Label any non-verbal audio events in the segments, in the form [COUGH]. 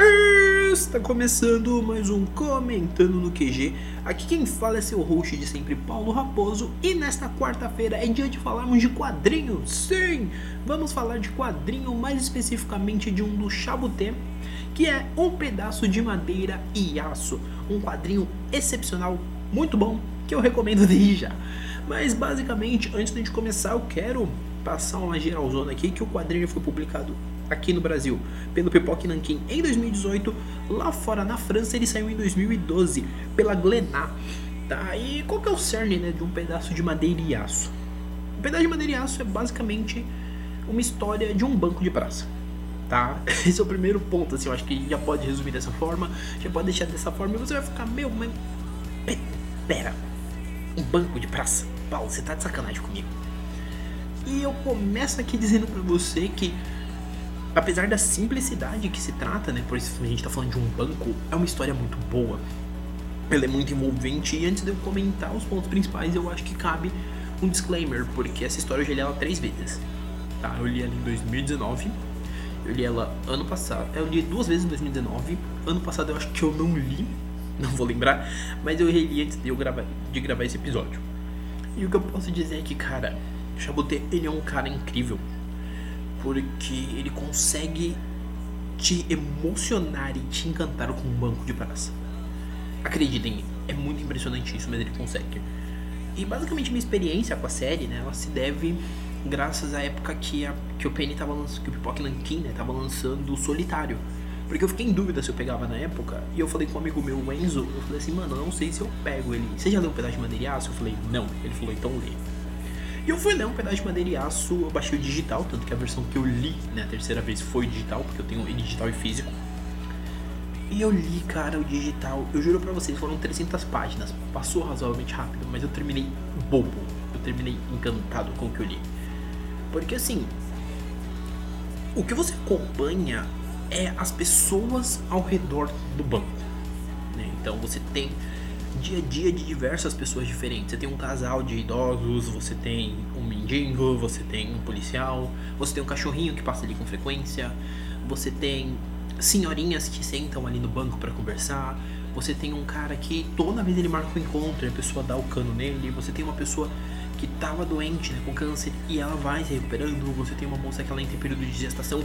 Está começando mais um Comentando no QG. Aqui quem fala é seu host de sempre, Paulo Raposo. E nesta quarta-feira é dia de falarmos de quadrinhos. Sim, vamos falar de quadrinho, mais especificamente de um do Chabutê, que é Um Pedaço de Madeira e Aço. Um quadrinho excepcional, muito bom, que eu recomendo [LAUGHS] desde já. Mas basicamente, antes de começar, eu quero passar uma geralzona aqui que o quadrinho foi publicado aqui no Brasil pelo Pipoque Nankin em 2018, lá fora na França ele saiu em 2012 pela Glenat. Tá? E qual que é o cerne né, de um pedaço de madeira e aço? Um pedaço de madeira e aço é basicamente uma história de um banco de praça. Tá? [LAUGHS] Esse é o primeiro ponto, assim, eu acho que já pode resumir dessa forma, já pode deixar dessa forma e você vai ficar, meu, mas. Pera, um banco de praça? Paulo, você tá de sacanagem comigo. E eu começo aqui dizendo para você que apesar da simplicidade que se trata, né? Por isso a gente tá falando de um banco, é uma história muito boa. Ela é muito envolvente e antes de eu comentar os pontos principais, eu acho que cabe um disclaimer, porque essa história eu já li ela três vezes. Tá? Eu li ela em 2019, eu li ela ano passado, eu li duas vezes em 2019. Ano passado eu acho que eu não li, [LAUGHS] não vou lembrar, mas eu reli antes de eu gravar, de gravar esse episódio. E o que eu posso dizer é que, cara, Chaboté, ele é um cara incrível porque ele consegue te emocionar e te encantar com um banco de praça. Acreditem, é muito impressionante isso, mas ele consegue. E basicamente minha experiência com a série, né, ela se deve graças à época que, a, que o Penny tava lançando, que o Pipoque Nankin, né, tava lançando o Solitário. Porque eu fiquei em dúvida se eu pegava na época, e eu falei com um amigo meu, o Enzo, eu falei assim, mano, eu não sei se eu pego ele. Você já leu um pedaço de madeira e aço? Eu falei, não. Ele falou, então lê. E eu fui ler um pedaço de madeira e aço, eu baixei o digital, tanto que a versão que eu li, né, a terceira vez foi digital, porque eu tenho digital e físico. E eu li, cara, o digital, eu juro pra vocês, foram 300 páginas, passou razoavelmente rápido, mas eu terminei bobo, eu terminei encantado com o que eu li. Porque assim, o que você acompanha é as pessoas ao redor do banco. Né? Então você tem dia a dia de diversas pessoas diferentes. Você tem um casal de idosos, você tem um mendigo, você tem um policial, você tem um cachorrinho que passa ali com frequência, você tem senhorinhas que sentam ali no banco para conversar, você tem um cara que toda vez ele marca um encontro e a pessoa dá o cano nele, você tem uma pessoa que estava doente né, com câncer e ela vai se recuperando, você tem uma moça que ela entra em período de gestação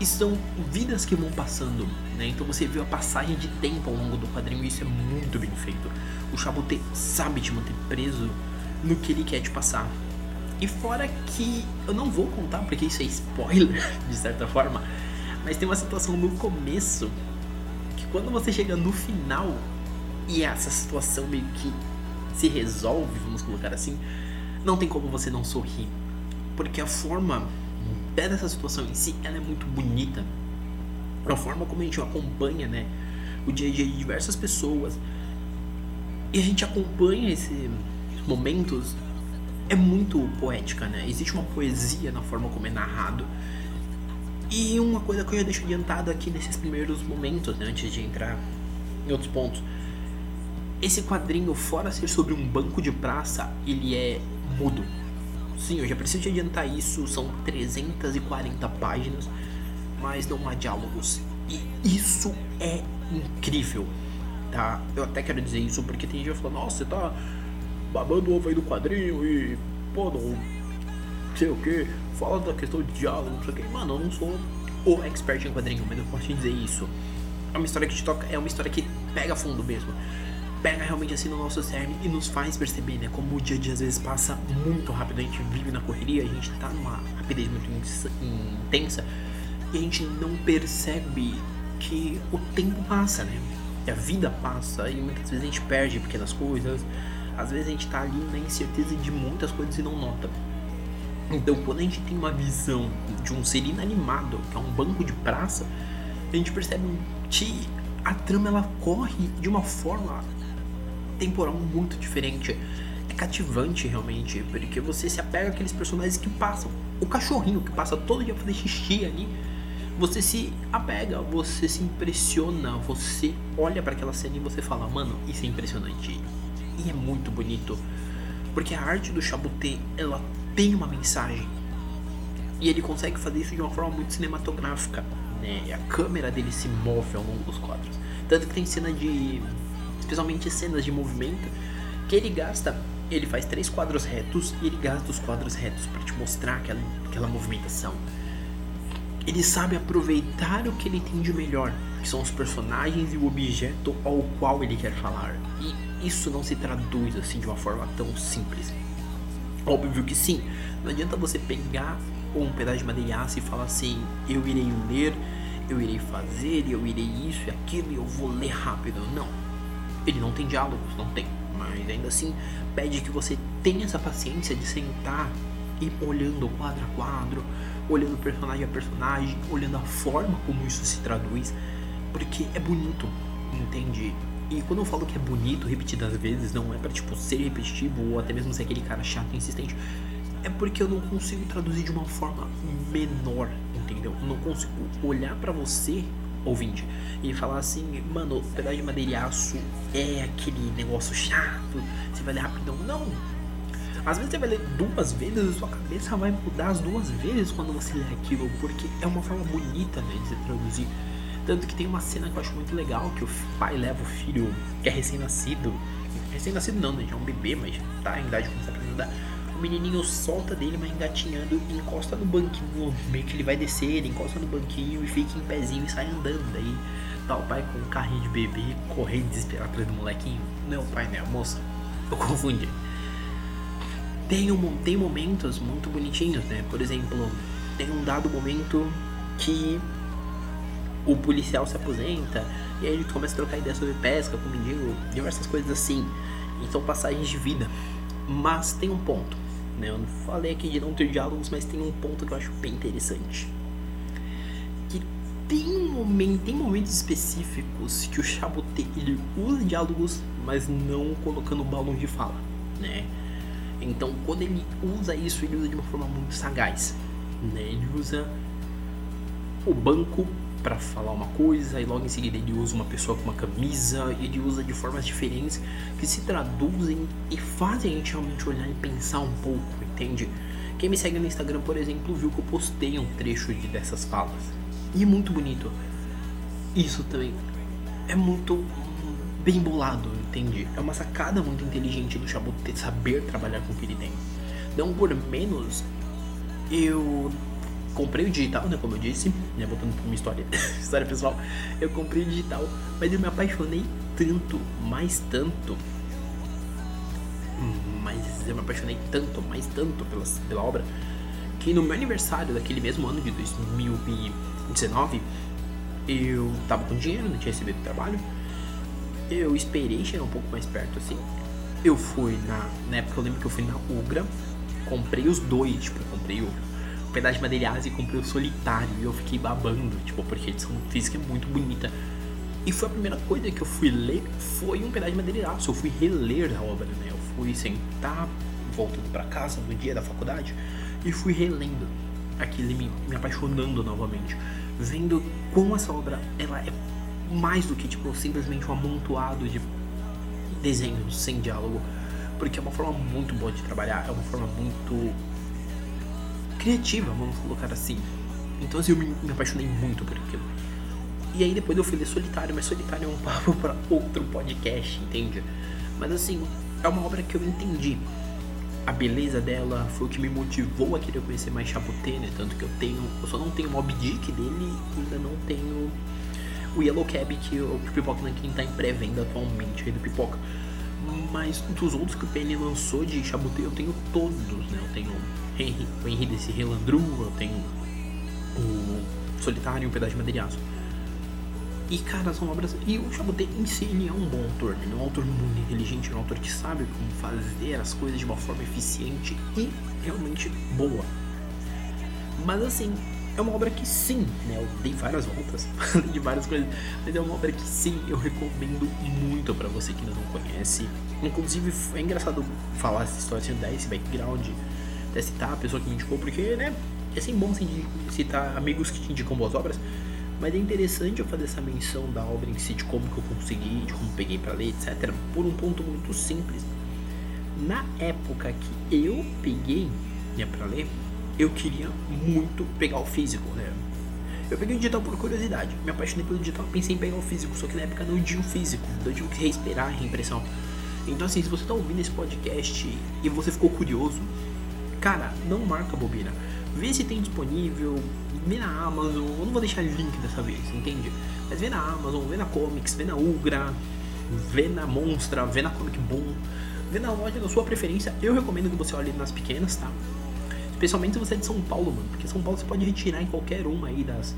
e são vidas que vão passando, né? Então você vê a passagem de tempo ao longo do quadrinho e isso é muito bem feito. O Chaboté sabe te manter preso no que ele quer te passar. E fora que eu não vou contar porque isso é spoiler [LAUGHS] de certa forma, mas tem uma situação no começo que quando você chega no final e essa situação meio que se resolve, vamos colocar assim, não tem como você não sorrir. Porque a forma dessa situação em si, ela é muito bonita. A forma como a gente acompanha, né, o dia a dia de diversas pessoas. E a gente acompanha esses momentos é muito poética, né? Existe uma poesia na forma como é narrado. E uma coisa que eu já deixo adiantado aqui nesses primeiros momentos, né, antes de entrar em outros pontos. Esse quadrinho, fora ser sobre um banco de praça, ele é mudo. Sim, eu já preciso te adiantar isso, são 340 páginas, mas não há diálogos. E isso é incrível, tá? Eu até quero dizer isso porque tem gente que fala, nossa, você tá babando o ovo aí do quadrinho e, pô, não sei o que, fala da questão de diálogo, não sei o que. Mano, eu não sou o expert em quadrinho, mas eu posso te dizer isso. É uma história que te toca, é uma história que pega fundo mesmo pega realmente assim no nosso cerne e nos faz perceber, né? Como o dia a dia às vezes passa muito rápido, a gente vive na correria, a gente tá numa rapidez muito intensa e a gente não percebe que o tempo passa, né? Que a vida passa e muitas vezes a gente perde pequenas coisas, às vezes a gente tá ali na incerteza de muitas coisas e não nota. Então, quando a gente tem uma visão de um ser inanimado, que é um banco de praça, a gente percebe que a trama ela corre de uma forma temporal muito diferente. É cativante realmente, porque você se apega àqueles personagens que passam. O cachorrinho que passa todo dia fazer xixi ali. Você se apega, você se impressiona, você olha para aquela cena e você fala, mano, isso é impressionante. E é muito bonito. Porque a arte do Chabuté, ela tem uma mensagem. E ele consegue fazer isso de uma forma muito cinematográfica. né? A câmera dele se move ao longo dos quadros. Tanto que tem cena de. Especialmente cenas de movimento. Que ele gasta. Ele faz três quadros retos e ele gasta os quadros retos para te mostrar aquela, aquela movimentação. Ele sabe aproveitar o que ele tem de melhor, que são os personagens e o objeto ao qual ele quer falar. E isso não se traduz assim de uma forma tão simples. Óbvio que sim, não adianta você pegar um pedaço de madeiraço e falar assim: eu irei ler, eu irei fazer, eu irei isso e aquilo e eu vou ler rápido. Não. Ele não tem diálogos, não tem. Mas ainda assim, pede que você tenha essa paciência de sentar e olhando quadro a quadro, olhando personagem a personagem, olhando a forma como isso se traduz, porque é bonito, entende? E quando eu falo que é bonito repetidas vezes, não é para tipo ser repetitivo ou até mesmo ser aquele cara chato e insistente. É porque eu não consigo traduzir de uma forma menor, entendeu? Eu não consigo olhar para você, ouvinte, e falar assim, mano, pedaço de madeiraço é aquele negócio chato, você vai ler rapidão. Não! Às vezes você vai ler duas vezes e sua cabeça vai mudar as duas vezes quando você lê aquilo, porque é uma forma bonita né, de se traduzir. Tanto que tem uma cena que eu acho muito legal, que o pai leva o filho, que é recém-nascido. Recém-nascido não, né? Já é um bebê, mas tá em idade de começar a andar. Menininho solta dele, mas engatinhando, encosta no banquinho, meio que ele vai descer, ele encosta no banquinho e fica em pezinho e sai andando. Daí tá o pai com um carrinho de bebê, correndo desesperado atrás do molequinho. Não é pai, né? A moça. Eu confundi. Tem, um, tem momentos muito bonitinhos, né? Por exemplo, tem um dado momento que o policial se aposenta e aí ele começa a trocar ideia sobre pesca com o mendigo, diversas coisas assim. E são passagens de vida. Mas tem um ponto, né? Eu não falei aqui de não ter diálogos, mas tem um ponto que eu acho bem interessante. Que tem momento, tem momentos específicos que o Chaboté ele usa diálogos, mas não colocando balão de fala, né? Então, quando ele usa isso, ele usa de uma forma muito sagaz, né? Ele usa o banco para falar uma coisa e logo em seguida ele usa uma pessoa com uma camisa, ele usa de formas diferentes que se traduzem e fazem a gente realmente olhar e pensar um pouco, entende? Quem me segue no Instagram, por exemplo, viu que eu postei um trecho de dessas falas. E é muito bonito. Isso também é muito bem bolado, entende? É uma sacada muito inteligente do Chabot ter saber trabalhar com o que ele tem. Não por menos, eu comprei o digital, né? Como eu disse, né? Voltando pra uma história, [LAUGHS] história pessoal, eu comprei o digital, mas eu me apaixonei tanto, mais tanto. Mas eu me apaixonei tanto, mais tanto pela, pela obra, que no meu aniversário daquele mesmo ano de 2019, eu tava com dinheiro, não tinha recebido trabalho. Eu esperei chegar um pouco mais perto assim. Eu fui na. Na época eu lembro que eu fui na Ugra, comprei os dois, tipo, comprei o pedaço de madeiraço e comprei o solitário. E eu fiquei babando, tipo, porque a edição física é muito bonita. E foi a primeira coisa que eu fui ler, foi um pedaço de madeiraço. Eu fui reler a obra, né? Eu fui sentar, voltando para casa no dia da faculdade, e fui relendo aquilo me, me apaixonando novamente. Vendo como essa obra, ela é mais do que, tipo, simplesmente um amontoado de desenhos sem diálogo. Porque é uma forma muito boa de trabalhar, é uma forma muito criativa, vamos colocar assim. Então assim, eu me, me apaixonei muito por aquilo. E aí depois eu fui ler Solitário, mas Solitário é um [LAUGHS] papo para outro podcast, entende? Mas assim, é uma obra que eu entendi. A beleza dela foi o que me motivou a querer conhecer mais Chapoté, né? Tanto que eu tenho. Eu só não tenho o Mob Dick dele e ainda não tenho o Yellow Cab que o Pipoca Nankin tá em pré-venda atualmente aí do Pipoca. Mas dos outros que o PN lançou de Chaboté eu tenho todos, né? Eu tenho Henry, o Henry desse Relandru, eu tenho o Solitário e o Pedaço de Madeiraço. E, cara, são obras. E o Chaboté em si ele é um bom autor, ele é um autor muito inteligente, é um autor que sabe como fazer as coisas de uma forma eficiente e realmente boa. Mas assim, é uma obra que sim, né? Eu dei várias voltas [LAUGHS] de várias coisas, mas é uma obra que sim, eu recomendo muito para você que ainda não conhece. Inclusive, é engraçado falar essa história, assim, dar esse background até citar a pessoa que me indicou, porque, né, é sempre bom assim, citar amigos que te indicam boas obras, mas é interessante eu fazer essa menção da obra em si, de como que eu consegui, de como peguei para ler, etc, por um ponto muito simples. Na época que eu peguei né, para ler, eu queria muito pegar o físico, né? Eu peguei o digital por curiosidade, me apaixonei pelo digital, pensei em pegar o físico, só que na época não tinha o físico, então eu tive que respirar a reimpressão. Então assim, se você tá ouvindo esse podcast e você ficou curioso, cara, não marca bobeira. Vê se tem disponível, vê na Amazon, eu não vou deixar link dessa vez, entende? Mas vê na Amazon, vê na Comics, vê na Ugra, vê na Monstra, vê na Comic Boom, vê na loja da sua preferência. Eu recomendo que você olhe nas pequenas, tá? Especialmente se você é de São Paulo, mano. Porque São Paulo você pode retirar em qualquer uma aí das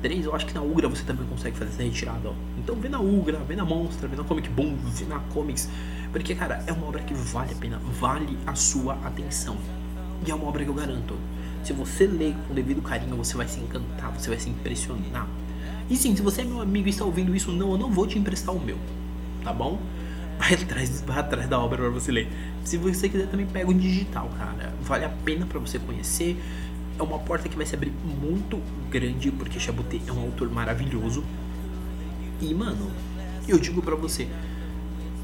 três. Eu acho que na Ugra você também consegue fazer essa retirada, ó. Então vê na Ugra, vê na Monstra, vê na Comic Boom, vê na Comics. Porque, cara, é uma obra que vale a pena, vale a sua atenção. E é uma obra que eu garanto. Se você ler com devido carinho, você vai se encantar, você vai se impressionar. E sim, se você é meu amigo e está ouvindo isso, não, eu não vou te emprestar o meu, tá bom? Vai atrás, vai atrás da obra para você ler. Se você quiser também pega o digital, cara. Vale a pena para você conhecer. É uma porta que vai se abrir muito grande, porque Chabuté é um autor maravilhoso. E, mano, eu digo para você,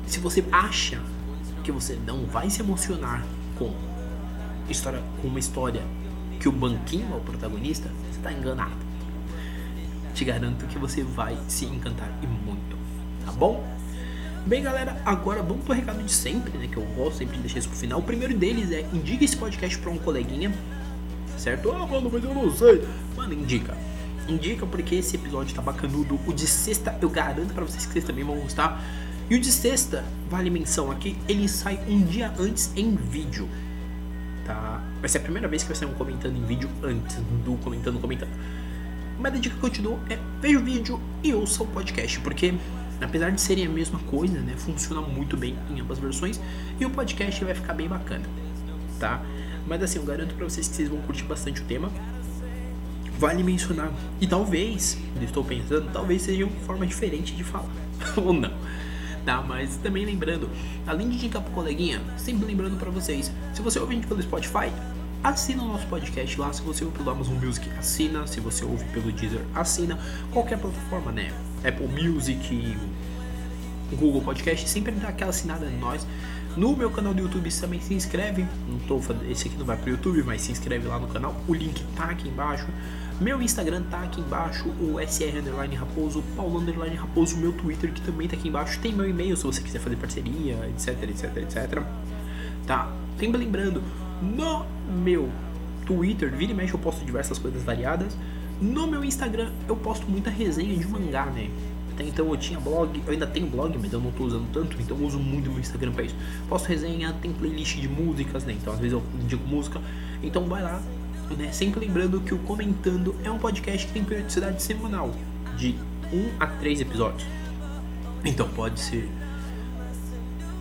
se você acha que você não vai se emocionar com história com uma história que o banquinho é o protagonista, você tá enganado te garanto que você vai se encantar e muito, tá bom? Bem, galera, agora vamos pro recado de sempre, né? Que eu gosto sempre de deixar isso pro final. O primeiro deles é indica esse podcast pra um coleguinha, certo? Ah, mano, mas eu não sei. Mano, indica. Indica porque esse episódio tá bacanudo. O de sexta, eu garanto para vocês que vocês também vão gostar. E o de sexta, vale menção aqui, ele sai um dia antes em vídeo. Tá? Vai ser a primeira vez que vai sair um comentando em vídeo antes do comentando comentando. Mas a dica que eu te dou é veja o vídeo e ouça o podcast, porque apesar de serem a mesma coisa, né, funciona muito bem em ambas versões e o podcast vai ficar bem bacana, tá? Mas assim, eu garanto para vocês que vocês vão curtir bastante o tema. Vale mencionar, e talvez, estou pensando, talvez seja uma forma diferente de falar, [LAUGHS] ou não. Tá, mas também lembrando, além de indicar pro coleguinha, sempre lembrando para vocês, se você ouve a gente pelo Spotify, assina o nosso podcast lá. Se você ouve pelo Amazon Music, assina. Se você ouve pelo Deezer, assina. Qualquer plataforma, né? Apple Music, Google Podcast, sempre dá aquela assinada em nós. No meu canal do YouTube também se inscreve. Não tô, esse aqui não vai pro YouTube, mas se inscreve lá no canal. O link tá aqui embaixo. Meu Instagram tá aqui embaixo, o SR Underline Raposo, Paulo Underline Raposo, meu Twitter que também tá aqui embaixo. Tem meu e-mail se você quiser fazer parceria, etc, etc, etc. Tá? Sempre lembrando, no meu Twitter, vira e mexe eu posto diversas coisas variadas. No meu Instagram eu posto muita resenha de mangá, né? Até então eu tinha blog, eu ainda tenho blog, mas eu não tô usando tanto, então eu uso muito meu Instagram pra isso. Posto resenha, tem playlist de músicas, né? Então às vezes eu indico música. Então vai lá, né? Sempre lembrando que o Comentando é um podcast que tem periodicidade semanal, de 1 a 3 episódios. Então pode ser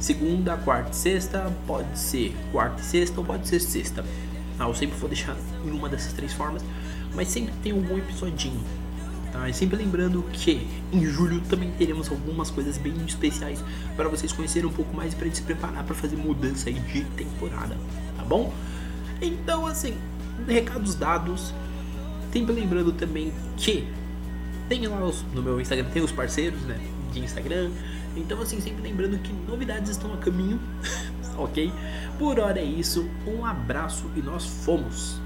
segunda, quarta e sexta, pode ser quarta e sexta ou pode ser sexta. Ah, eu sempre vou deixar em uma dessas três formas, mas sempre tem algum episodinho. Tá? E sempre lembrando que em julho também teremos algumas coisas bem especiais para vocês conhecerem um pouco mais e para se preparar para fazer mudança aí de temporada, tá bom? Então, assim, recados dados. Sempre lembrando também que tem lá os, no meu Instagram, tem os parceiros, né? De Instagram, então, assim, sempre lembrando que novidades estão a caminho, [LAUGHS] ok? Por hora é isso, um abraço e nós fomos!